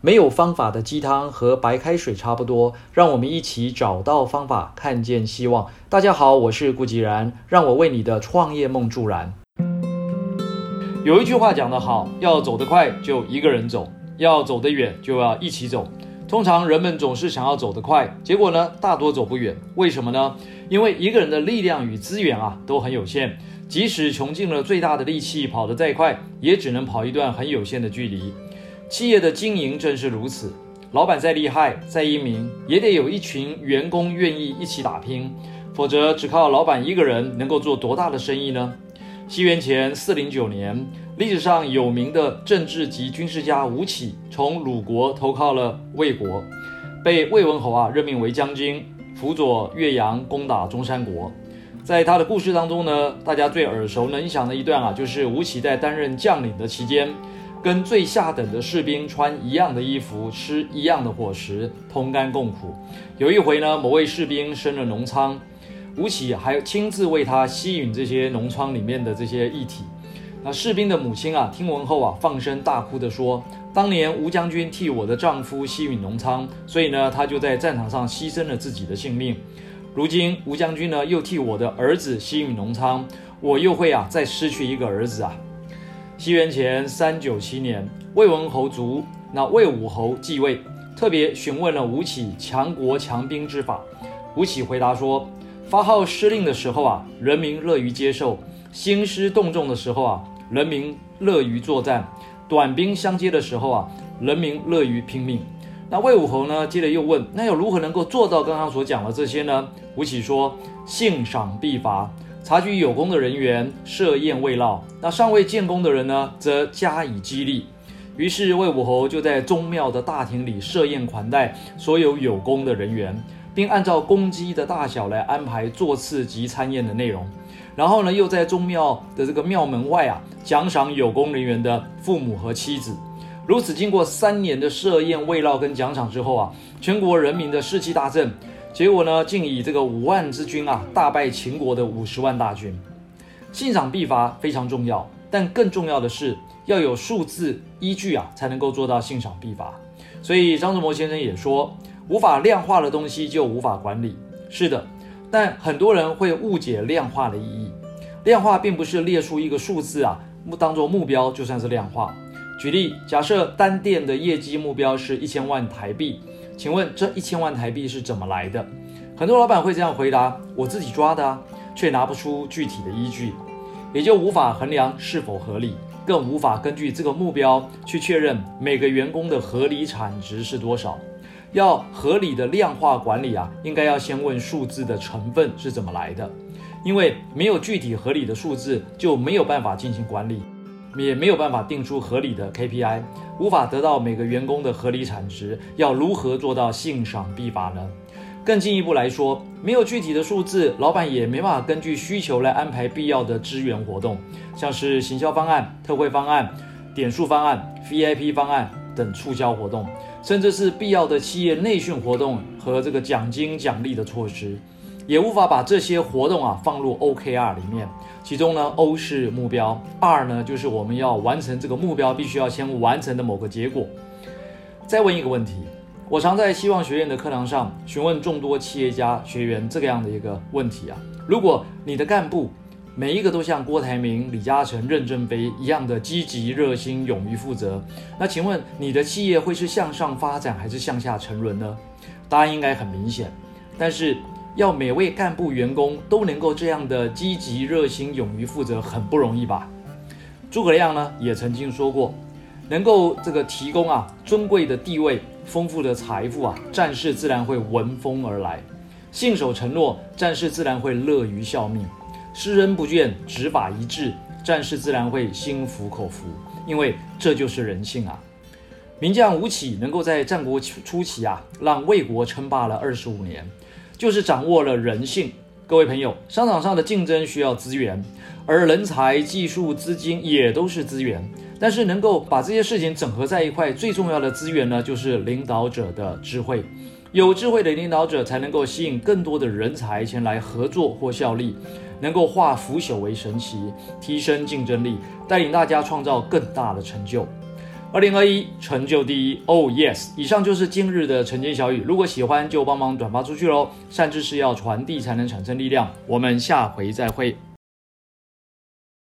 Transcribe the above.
没有方法的鸡汤和白开水差不多，让我们一起找到方法，看见希望。大家好，我是顾吉然，让我为你的创业梦助燃。有一句话讲得好，要走得快就一个人走，要走得远就要一起走。通常人们总是想要走得快，结果呢，大多走不远。为什么呢？因为一个人的力量与资源啊都很有限，即使穷尽了最大的力气跑得再快，也只能跑一段很有限的距离。企业的经营正是如此，老板再厉害、再英明，也得有一群员工愿意一起打拼，否则只靠老板一个人能够做多大的生意呢？西元前四零九年，历史上有名的政治及军事家吴起从鲁国投靠了魏国，被魏文侯啊任命为将军，辅佐岳阳攻打中山国。在他的故事当中呢，大家最耳熟能详的一段啊，就是吴起在担任将领的期间。跟最下等的士兵穿一样的衣服，吃一样的伙食，同甘共苦。有一回呢，某位士兵生了脓疮，吴起还亲自为他吸吮这些脓疮里面的这些液体。那士兵的母亲啊，听闻后啊，放声大哭地说：“当年吴将军替我的丈夫吸吮脓疮，所以呢，他就在战场上牺牲了自己的性命。如今吴将军呢，又替我的儿子吸吮脓疮，我又会啊，再失去一个儿子啊。”西元前三九七年，魏文侯卒，那魏武侯继位，特别询问了吴起强国强兵之法。吴起回答说：发号施令的时候啊，人民乐于接受；兴师动众的时候啊，人民乐于作战；短兵相接的时候啊，人民乐于拼命。那魏武侯呢，接着又问：那要如何能够做到刚刚所讲的这些呢？吴起说：信赏必罚。察举有功的人员设宴慰劳，那尚未建功的人呢，则加以激励。于是魏武侯就在宗庙的大厅里设宴款待所有有功的人员，并按照功绩的大小来安排座次及参宴的内容。然后呢，又在宗庙的这个庙门外啊，奖赏有功人员的父母和妻子。如此经过三年的设宴慰劳跟奖赏之后啊，全国人民的士气大振。结果呢，竟以这个五万之军啊，大败秦国的五十万大军。信赏必罚非常重要，但更重要的是要有数字依据啊，才能够做到信赏必罚。所以张忠谋先生也说，无法量化的东西就无法管理。是的，但很多人会误解量化的意义。量化并不是列出一个数字啊，当做目标就算是量化。举例，假设单店的业绩目标是一千万台币。请问这一千万台币是怎么来的？很多老板会这样回答：我自己抓的啊，却拿不出具体的依据，也就无法衡量是否合理，更无法根据这个目标去确认每个员工的合理产值是多少。要合理的量化管理啊，应该要先问数字的成分是怎么来的，因为没有具体合理的数字，就没有办法进行管理。也没有办法定出合理的 KPI，无法得到每个员工的合理产值。要如何做到信赏必罚呢？更进一步来说，没有具体的数字，老板也没办法根据需求来安排必要的支援活动，像是行销方案、特惠方案、点数方案、VIP 方案等促销活动，甚至是必要的企业内训活动和这个奖金奖励的措施。也无法把这些活动啊放入 OKR 里面，其中呢 O 是目标，R 呢就是我们要完成这个目标必须要先完成的某个结果。再问一个问题，我常在希望学院的课堂上询问众多企业家学员这个样的一个问题啊：如果你的干部每一个都像郭台铭、李嘉诚、任正非一样的积极、热心、勇于负责，那请问你的企业会是向上发展还是向下沉沦呢？答案应该很明显，但是。要每位干部员工都能够这样的积极、热心、勇于负责，很不容易吧？诸葛亮呢也曾经说过，能够这个提供啊尊贵的地位、丰富的财富啊，战士自然会闻风而来；信守承诺，战士自然会乐于效命；施恩不倦，执法一致，战士自然会心服口服。因为这就是人性啊！名将吴起能够在战国初期啊，让魏国称霸了二十五年。就是掌握了人性。各位朋友，商场上的竞争需要资源，而人才、技术、资金也都是资源。但是能够把这些事情整合在一块，最重要的资源呢，就是领导者的智慧。有智慧的领导者才能够吸引更多的人才前来合作或效力，能够化腐朽为神奇，提升竞争力，带领大家创造更大的成就。二零二一成就第一，Oh yes！以上就是今日的晨间小语，如果喜欢就帮忙转发出去喽。善知识要传递才能产生力量。我们下回再会。